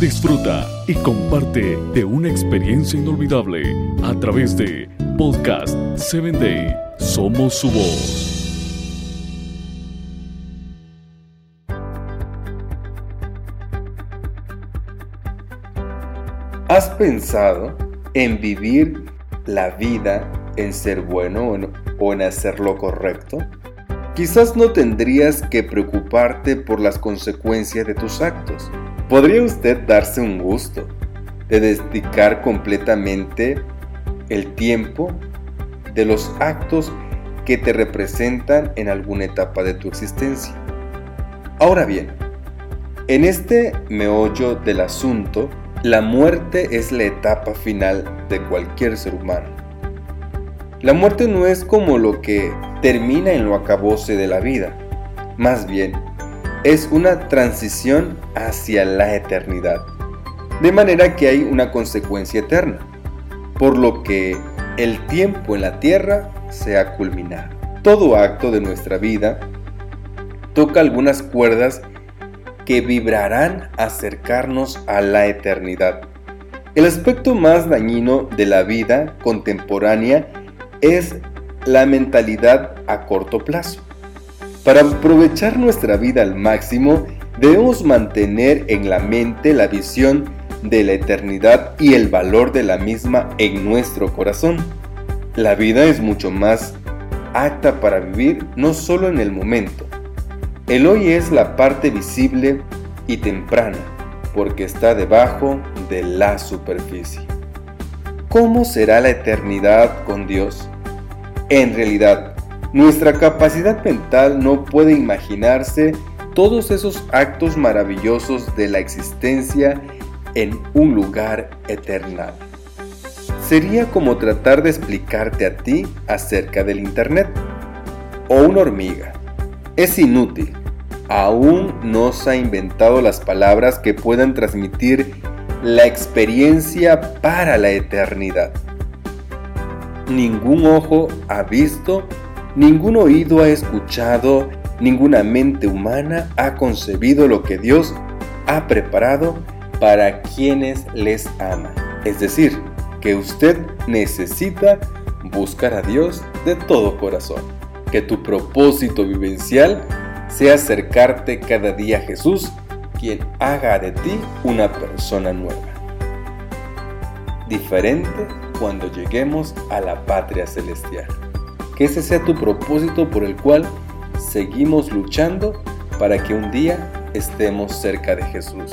Disfruta y comparte de una experiencia inolvidable a través de Podcast 7 Day. Somos su voz. ¿Has pensado en vivir la vida en ser bueno o en hacer lo correcto? Quizás no tendrías que preocuparte por las consecuencias de tus actos. ¿Podría usted darse un gusto de dedicar completamente el tiempo de los actos que te representan en alguna etapa de tu existencia? Ahora bien, en este meollo del asunto, la muerte es la etapa final de cualquier ser humano. La muerte no es como lo que termina en lo acabose de la vida, más bien es una transición hacia la eternidad, de manera que hay una consecuencia eterna, por lo que el tiempo en la tierra se ha culminado. Todo acto de nuestra vida toca algunas cuerdas que vibrarán acercarnos a la eternidad. El aspecto más dañino de la vida contemporánea es la mentalidad a corto plazo. Para aprovechar nuestra vida al máximo, debemos mantener en la mente la visión de la eternidad y el valor de la misma en nuestro corazón. La vida es mucho más apta para vivir no solo en el momento, el hoy es la parte visible y temprana, porque está debajo de la superficie. ¿Cómo será la eternidad con Dios? En realidad, nuestra capacidad mental no puede imaginarse todos esos actos maravillosos de la existencia en un lugar eternal. Sería como tratar de explicarte a ti acerca del Internet o una hormiga es inútil. Aún no se ha inventado las palabras que puedan transmitir la experiencia para la eternidad. Ningún ojo ha visto, ningún oído ha escuchado, ninguna mente humana ha concebido lo que Dios ha preparado para quienes les aman. Es decir, que usted necesita buscar a Dios de todo corazón que tu propósito vivencial sea acercarte cada día a Jesús, quien haga de ti una persona nueva. Diferente cuando lleguemos a la patria celestial. Que ese sea tu propósito por el cual seguimos luchando para que un día estemos cerca de Jesús.